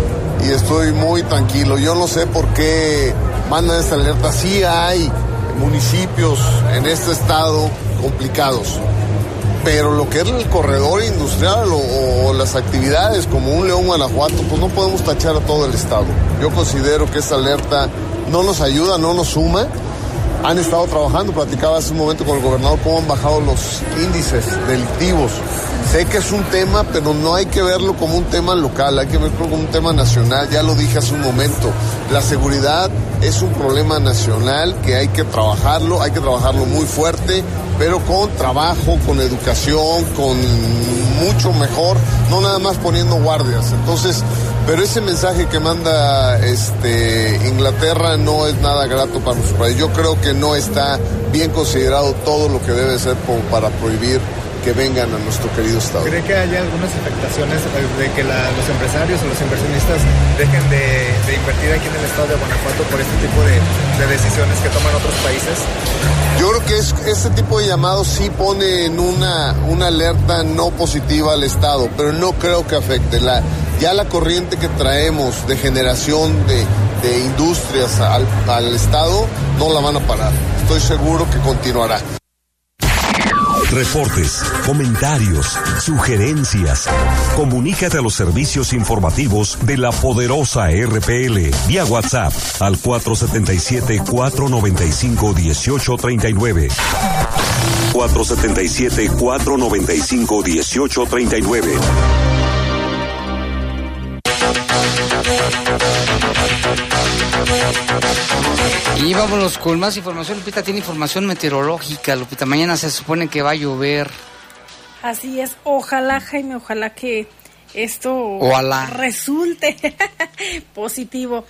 y estoy muy tranquilo, yo no sé por qué mandan esta alerta, sí hay municipios en este estado complicados, pero lo que es el corredor industrial o, o, las actividades como un León Guanajuato, pues no podemos tachar a todo el estado. Yo considero que esta alerta no nos ayuda, no nos suma han estado trabajando. Platicaba hace un momento con el gobernador cómo han bajado los índices delictivos. Sé que es un tema, pero no hay que verlo como un tema local, hay que verlo como un tema nacional. Ya lo dije hace un momento. La seguridad es un problema nacional que hay que trabajarlo, hay que trabajarlo muy fuerte, pero con trabajo, con educación, con mucho mejor, no nada más poniendo guardias. Entonces, pero ese mensaje que manda este, Inglaterra no es nada grato para nuestro país. Yo creo que no está bien considerado todo lo que debe ser como para prohibir que vengan a nuestro querido Estado. ¿Cree que haya algunas afectaciones de que la, los empresarios o los inversionistas dejen de, de, invertir aquí en el Estado de Guanajuato por este tipo de, de decisiones que toman otros países? Yo creo que es, este tipo de llamados sí pone en una, una alerta no positiva al Estado, pero no creo que afecte. La, ya la corriente que traemos de generación de, industrias al, al Estado no la van a parar. Estoy seguro que continuará. Reportes, comentarios, sugerencias. Comunícate a los servicios informativos de la poderosa RPL vía WhatsApp al 477-495-1839. 477-495-1839. Y vámonos con más información. Lupita tiene información meteorológica. Lupita, mañana se supone que va a llover. Así es. Ojalá, Jaime, ojalá que esto ojalá. resulte positivo.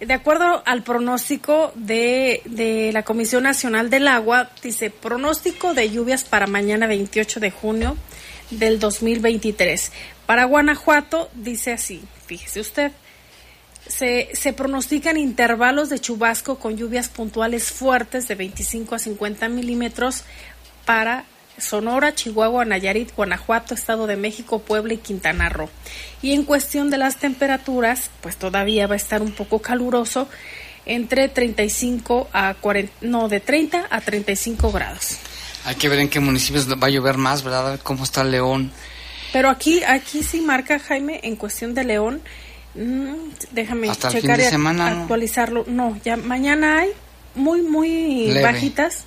De acuerdo al pronóstico de, de, la Comisión Nacional del Agua, dice pronóstico de lluvias para mañana 28 de junio del 2023. Para Guanajuato dice así, fíjese usted, se, se, pronostican intervalos de chubasco con lluvias puntuales fuertes de 25 a 50 milímetros para Sonora, Chihuahua, Nayarit, Guanajuato, Estado de México, Puebla y Quintana Roo. Y en cuestión de las temperaturas, pues todavía va a estar un poco caluroso, entre 35 a 40, no, de 30 a 35 grados. Hay que ver en qué municipios va a llover más, ¿verdad? ¿Cómo está León? Pero aquí, aquí sí marca, Jaime, en cuestión de León, Mm, déjame Hasta el checar fin de y semana, ¿no? actualizarlo. No, ya mañana hay muy, muy Leve. bajitas,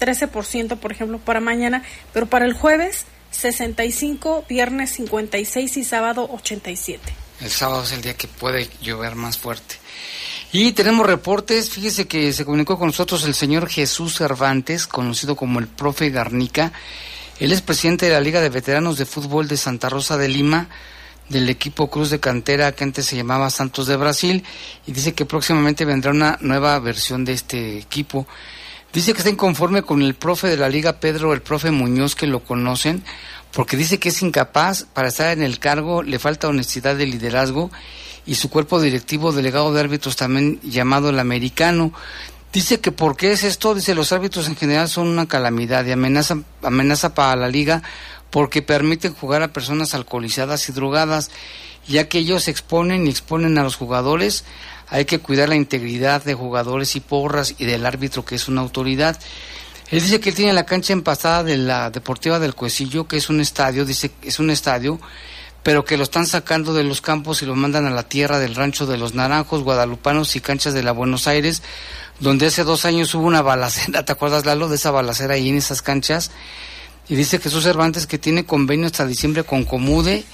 13% por ejemplo para mañana, pero para el jueves 65, viernes 56 y sábado 87. El sábado es el día que puede llover más fuerte. Y tenemos reportes, fíjese que se comunicó con nosotros el señor Jesús Cervantes, conocido como el profe Garnica. Él es presidente de la Liga de Veteranos de Fútbol de Santa Rosa de Lima, del equipo Cruz de Cantera que antes se llamaba Santos de Brasil y dice que próximamente vendrá una nueva versión de este equipo. Dice que está inconforme con el profe de la liga Pedro, el profe Muñoz que lo conocen, porque dice que es incapaz para estar en el cargo, le falta honestidad de liderazgo y su cuerpo directivo delegado de árbitros también llamado el americano. Dice que por qué es esto, dice los árbitros en general son una calamidad y amenaza, amenaza para la liga porque permiten jugar a personas alcoholizadas y drogadas, ya que ellos exponen y exponen a los jugadores, hay que cuidar la integridad de jugadores y porras y del árbitro que es una autoridad. Él dice que él tiene la cancha empastada de la Deportiva del Cuecillo, que es un estadio, dice que es un estadio, pero que lo están sacando de los campos y lo mandan a la tierra del rancho de los Naranjos, Guadalupanos y Canchas de la Buenos Aires, donde hace dos años hubo una balacera, ¿te acuerdas Lalo de esa balacera ahí en esas canchas? Y dice Jesús Cervantes que tiene convenio hasta diciembre con Comude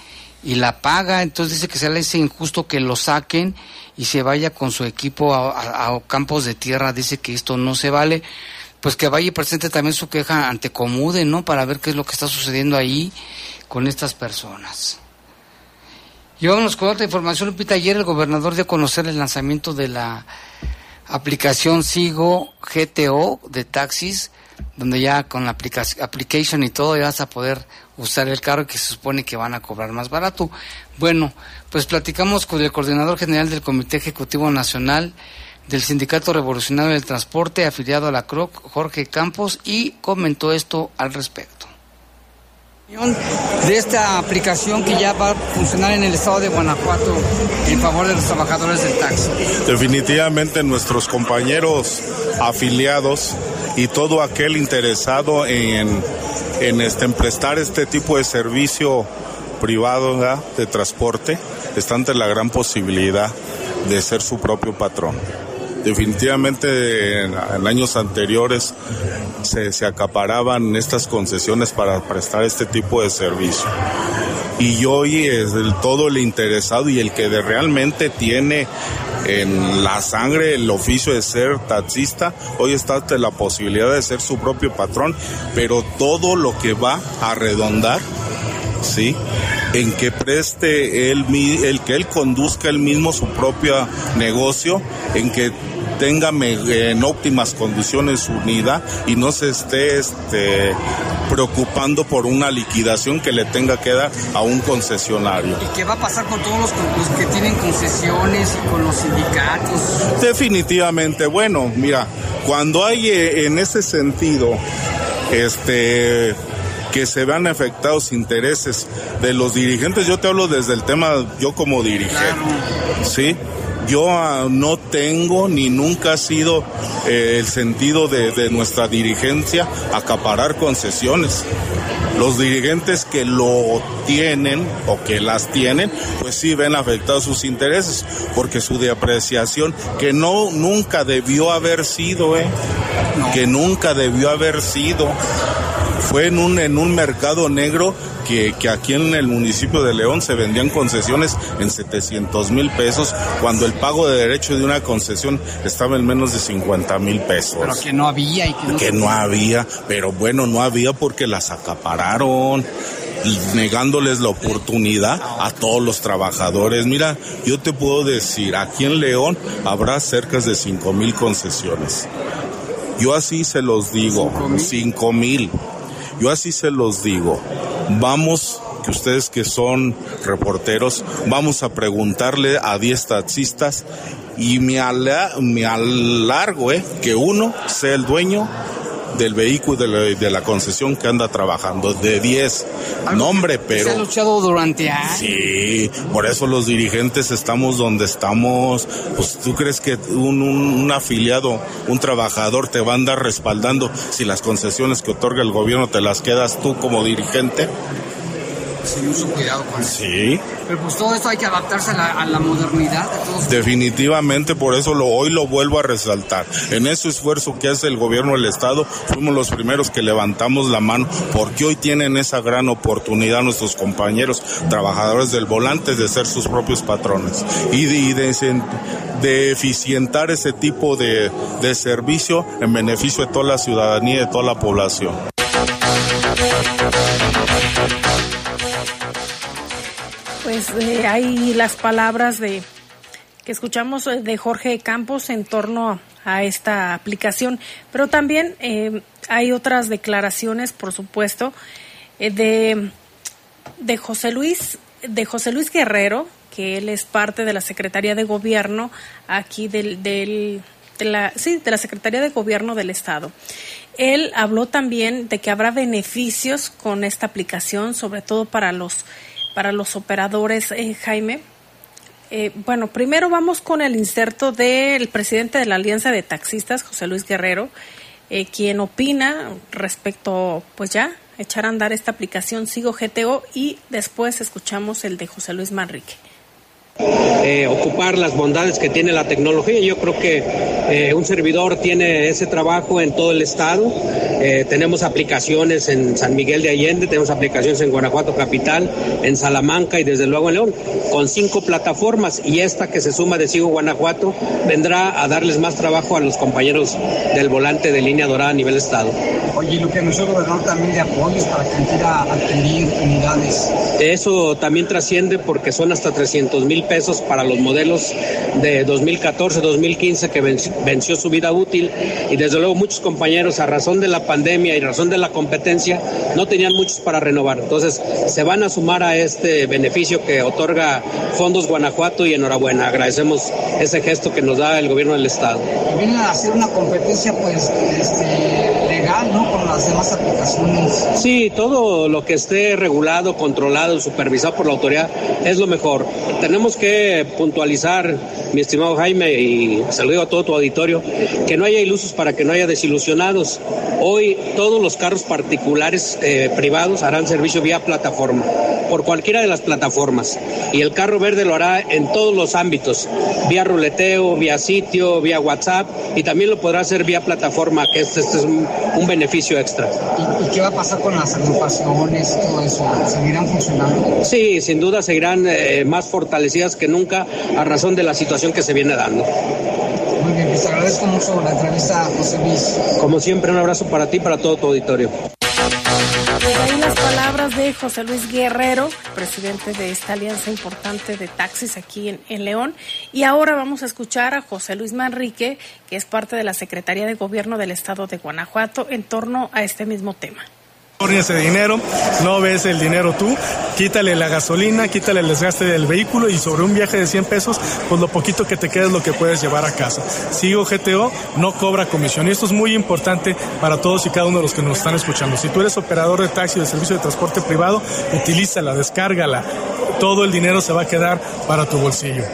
y la paga, entonces dice que se le hace injusto que lo saquen y se vaya con su equipo a, campos de tierra, dice que esto no se vale, pues que vaya y presente también su queja ante Comude, ¿no? Para ver qué es lo que está sucediendo ahí con estas personas. Y vámonos con otra información, Lupita. Ayer el gobernador dio a conocer el lanzamiento de la aplicación Sigo GTO de taxis, donde ya con la aplicación application y todo ya vas a poder usar el carro que se supone que van a cobrar más barato. Bueno, pues platicamos con el coordinador general del Comité Ejecutivo Nacional del Sindicato Revolucionario del Transporte, afiliado a la CROC, Jorge Campos, y comentó esto al respecto de esta aplicación que ya va a funcionar en el estado de Guanajuato en favor de los trabajadores del taxi? Definitivamente nuestros compañeros afiliados y todo aquel interesado en, en, este, prestar este tipo de servicio privado de transporte está ante la gran posibilidad de ser su propio patrón. Definitivamente en, años anteriores se, se, acaparaban estas concesiones para prestar este tipo de servicio. Y hoy es todo el interesado y el que realmente tiene en la sangre el oficio de ser taxista, hoy está la posibilidad de ser su propio patrón, pero todo lo que va a redondar, ¿sí? en que preste él, el que él conduzca él mismo su propio negocio, en que tenga en óptimas condiciones su unidad y no se esté este, preocupando por una liquidación que le tenga que dar a un concesionario. ¿Y qué va a pasar con todos los, que tienen concesiones y con los sindicatos? Definitivamente, bueno, mira, cuando hay eh, en ese sentido, este que se vean afectados intereses de los dirigentes. Yo te hablo desde el tema, yo como dirigente, ¿sí? Yo ah, no tengo ni nunca ha sido eh, el sentido de, nuestra dirigencia acaparar concesiones. Los dirigentes que lo tienen o que las tienen, pues sí ven afectados sus intereses, porque su depreciación, que no nunca debió haber sido, ¿eh? que nunca debió haber sido, fue en un, en un mercado negro que, aquí en el municipio de León se vendían concesiones en 700 mil pesos cuando el pago de derecho de una concesión estaba en menos de 50 mil pesos. Pero que no había y que no, había, pero bueno, no había porque las acapararon negándoles la oportunidad a todos los trabajadores. Mira, yo te puedo decir, aquí en León habrá cerca de 5 mil concesiones. Yo así se los digo, 5 mil. Yo así se los digo. Vamos que ustedes que son reporteros, vamos a preguntarle a 10 taxistas y me, me alargo eh, que uno sea el dueño del vehículo de la, de la concesión que anda trabajando, de 10. No, hombre, pero... Se ha luchado durante años. Sí, por eso los dirigentes estamos donde estamos. Pues tú crees que un, un, afiliado, un trabajador te va a andar respaldando si las concesiones que otorga el gobierno te las quedas tú como dirigente cuidado con eso. Sí. Pero pues todo esto hay que adaptarse a la, modernidad. Definitivamente, por eso lo, hoy lo vuelvo a resaltar. En ese esfuerzo que hace el gobierno del Estado, fuimos los primeros que levantamos la mano, porque hoy tienen esa gran oportunidad nuestros compañeros trabajadores del volante de ser sus propios patrones y de, de, eficientar ese tipo de, de servicio en beneficio de toda la ciudadanía y de toda la población. Pues eh, hay las palabras de que escuchamos eh, de Jorge Campos en torno a esta aplicación, pero también eh, hay otras declaraciones, por supuesto, de, de José Luis de José Luis Guerrero, que él es parte de la Secretaría de Gobierno aquí del, del de la, sí, de la Secretaría de Gobierno del Estado. Él habló también de que habrá beneficios con esta aplicación, sobre todo para los para los operadores, eh, Jaime. Eh, bueno, primero vamos con el inserto del presidente de la Alianza de Taxistas, José Luis Guerrero, eh, quien opina respecto, pues ya, echar a andar esta aplicación Sigo GTO y después escuchamos el de José Luis Manrique. Eh, ocupar las bondades que tiene la tecnología. Yo creo que eh, un servidor tiene ese trabajo en todo el estado. Eh, tenemos aplicaciones en San Miguel de Allende, tenemos aplicaciones en Guanajuato Capital, en Salamanca y desde luego en León, con cinco plataformas y esta que se suma de Sigo Guanajuato vendrá a darles más trabajo a los compañeros del volante de línea dorada a nivel estado. Oye, lo que el gobernador también de apoyos para que quiera adquirir unidades. Eso también trasciende porque son hasta 300 mil pesos para los modelos de 2014-2015 que venció su vida útil y desde luego muchos compañeros a razón de la pandemia y razón de la competencia no tenían muchos para renovar. Entonces se van a sumar a este beneficio que otorga Fondos Guanajuato y enhorabuena. Agradecemos ese gesto que nos da el gobierno del estado. Vienen a hacer una competencia pues este, demás aplicaciones. Sí, todo lo que esté regulado, controlado, supervisado por la autoridad es lo mejor. Tenemos que puntualizar, mi estimado Jaime, y saludo a todo tu auditorio, que no haya ilusos para que no haya desilusionados. Hoy todos los carros particulares eh, privados harán servicio vía plataforma, por cualquiera de las plataformas. Y el carro verde lo hará en todos los ámbitos, vía ruleteo, vía sitio, vía WhatsApp, y también lo podrá hacer vía plataforma, que este, este es un, un, beneficio extra. ¿Y, ¿Y, qué va a pasar con las agrupaciones, todo eso? ¿Seguirán funcionando? Sí, sin duda seguirán eh, más fortalecidas que nunca a razón de la situación que se viene dando. Muy bien, pues agradezco mucho la entrevista, José Luis. Como siempre, un abrazo para ti y para todo tu auditorio. Ahí las palabras de José Luis Guerrero, presidente de esta alianza importante de taxis aquí en, León. Y ahora vamos a escuchar a José Luis Manrique, que es parte de la Secretaría de Gobierno del Estado de Guanajuato, en torno a este mismo tema ese dinero, no ves el dinero tú, quítale la gasolina, quítale el desgaste del vehículo y sobre un viaje de 100 pesos, pues lo poquito que te queda es lo que puedes llevar a casa. Sigo GTO, no cobra comisión y esto es muy importante para todos y cada uno de los que nos están escuchando. Si tú eres operador de taxi o de servicio de transporte privado, utilízala, descárgala. Todo el dinero se va a quedar para tu bolsillo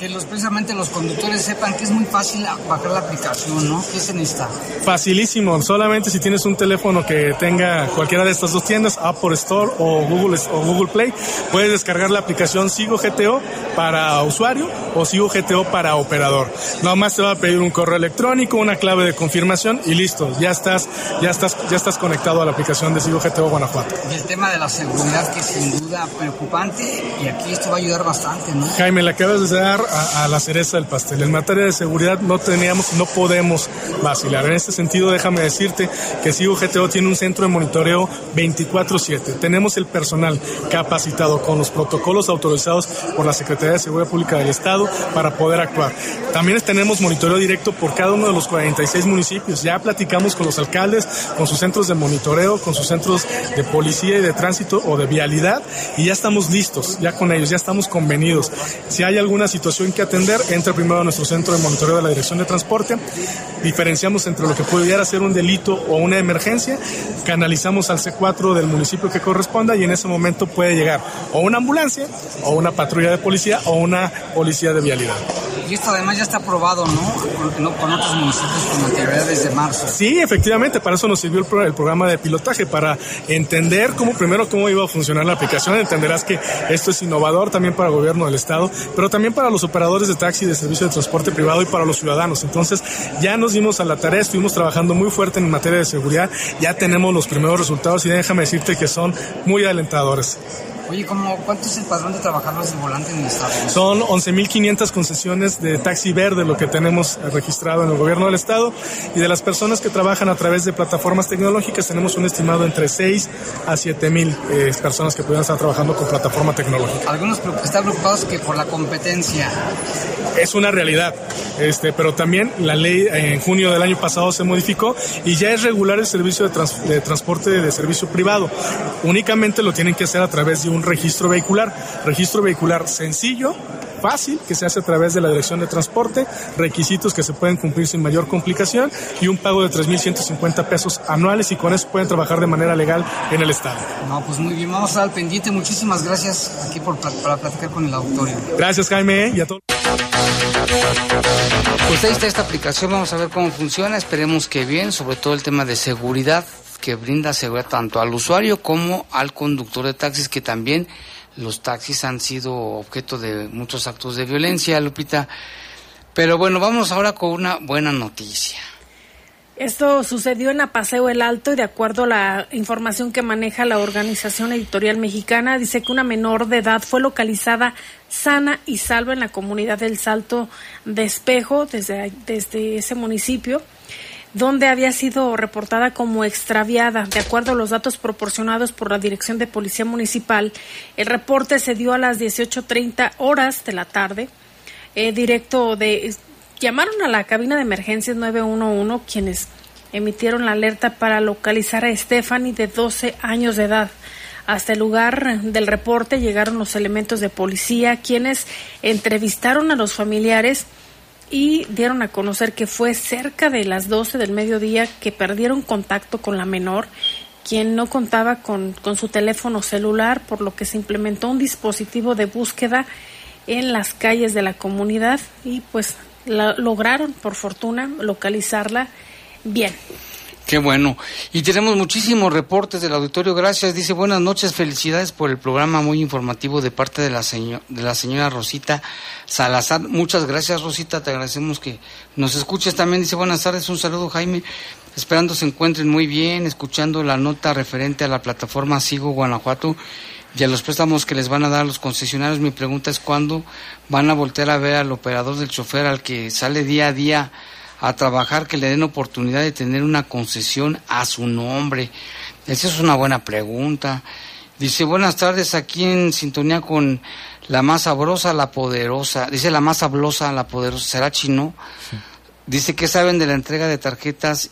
que los, precisamente los conductores sepan que es muy fácil bajar la aplicación, ¿no? ¿Qué se necesita? Facilísimo, solamente si tienes un teléfono que tenga cualquiera de estas dos tiendas, Apple Store o Google, o Google Play, puedes descargar la aplicación Sigo GTO para usuario o Sigo GTO para operador. Nada más te va a pedir un correo electrónico, una clave de confirmación y listo, ya estás, ya estás, ya estás conectado a la aplicación de Sigo GTO Guanajuato. Y el tema de la seguridad que es sin duda preocupante y aquí esto va a ayudar bastante, ¿no? Jaime, le acabas de dar a, la cereza del pastel. En materia de seguridad no teníamos, no podemos vacilar. En este sentido, déjame decirte que Sigo GTO tiene un centro de monitoreo 24/7. Tenemos el personal capacitado con los protocolos autorizados por la Secretaría de Seguridad Pública del Estado para poder actuar. También tenemos monitoreo directo por cada uno de los 46 municipios. Ya platicamos con los alcaldes, con sus centros de monitoreo, con sus centros de policía y de tránsito o de vialidad y ya estamos listos, ya con ellos, ya estamos convenidos. Si hay alguna situación que atender, entra primero a nuestro centro de monitoreo de la Dirección de Transporte, diferenciamos entre lo que pudiera ser un delito o una emergencia, canalizamos al C4 del municipio que corresponda y en ese momento puede llegar o una ambulancia o una patrulla de policía o una policía de vialidad. Y esto además ya está aprobado, ¿no? Con, otros municipios con anterioridad desde marzo. Sí, efectivamente, para eso nos sirvió el, pro, el, programa de pilotaje, para entender cómo, primero, cómo iba a funcionar la aplicación. Entenderás que esto es innovador también para el gobierno del Estado, pero también para los operadores de taxi, de servicio de transporte privado y para los ciudadanos. Entonces, ya nos dimos a la tarea, estuvimos trabajando muy fuerte en materia de seguridad, ya tenemos los primeros resultados y déjame decirte que son muy alentadores. Oye, ¿cómo, ¿cuánto es el padrón de trabajadores de volante en el Estado? Son 11.500 concesiones de taxi verde, lo que tenemos registrado en el gobierno del Estado. Y de las personas que trabajan a través de plataformas tecnológicas, tenemos un estimado entre 6 a 7.000 eh, personas que pudieran estar trabajando con plataforma tecnológica. Algunos están preocupados que por la competencia. Es una realidad, este, pero también la ley en junio del año pasado se modificó y ya es regular el servicio de, trans, de transporte de servicio privado. Únicamente lo tienen que hacer a través de un registro vehicular. Registro vehicular sencillo, fácil, que se hace a través de la Dirección de Transporte, requisitos que se pueden cumplir sin mayor complicación y un pago de 3.150 pesos anuales y con eso pueden trabajar de manera legal en el Estado. No, pues muy bien, vamos a estar al pendiente. Muchísimas gracias aquí por, para platicar con el auditorio. Gracias, Jaime, y a todos. Pues ahí está esta aplicación, vamos a ver cómo funciona, esperemos que bien, sobre todo el tema de seguridad, que brinda seguridad tanto al usuario como al conductor de taxis, que también los taxis han sido objeto de muchos actos de violencia, Lupita. Pero bueno, vamos ahora con una buena noticia. Esto sucedió en Apaseo el Alto y de acuerdo a la información que maneja la Organización Editorial Mexicana, dice que una menor de edad fue localizada sana y salva en la comunidad del Salto de Espejo, desde, desde ese municipio donde había sido reportada como extraviada. De acuerdo a los datos proporcionados por la Dirección de Policía Municipal, el reporte se dio a las 18.30 horas de la tarde. Eh, directo de Llamaron a la cabina de emergencias 911 quienes emitieron la alerta para localizar a Stephanie de 12 años de edad. Hasta el lugar del reporte llegaron los elementos de policía quienes entrevistaron a los familiares y dieron a conocer que fue cerca de las 12 del mediodía que perdieron contacto con la menor, quien no contaba con, con su teléfono celular, por lo que se implementó un dispositivo de búsqueda en las calles de la comunidad y pues la, lograron, por fortuna, localizarla bien. Qué bueno. Y tenemos muchísimos reportes del auditorio. Gracias. Dice buenas noches, felicidades por el programa muy informativo de parte de la, señora Rosita Salazar. Muchas gracias, Rosita. Te agradecemos que nos escuches también. Dice buenas tardes, un saludo, Jaime. Esperando se encuentren muy bien, escuchando la nota referente a la plataforma Sigo Guanajuato y a los préstamos que les van a dar los concesionarios. Mi pregunta es cuándo van a voltear a ver al operador del chofer, al que sale día a día a trabajar, que le den oportunidad de tener una concesión a su nombre. Esa es una buena pregunta. Dice, buenas tardes, aquí en sintonía con la más sabrosa, la poderosa. Dice la más sabrosa, la poderosa. ¿Será chino? Dice que saben de la entrega de tarjetas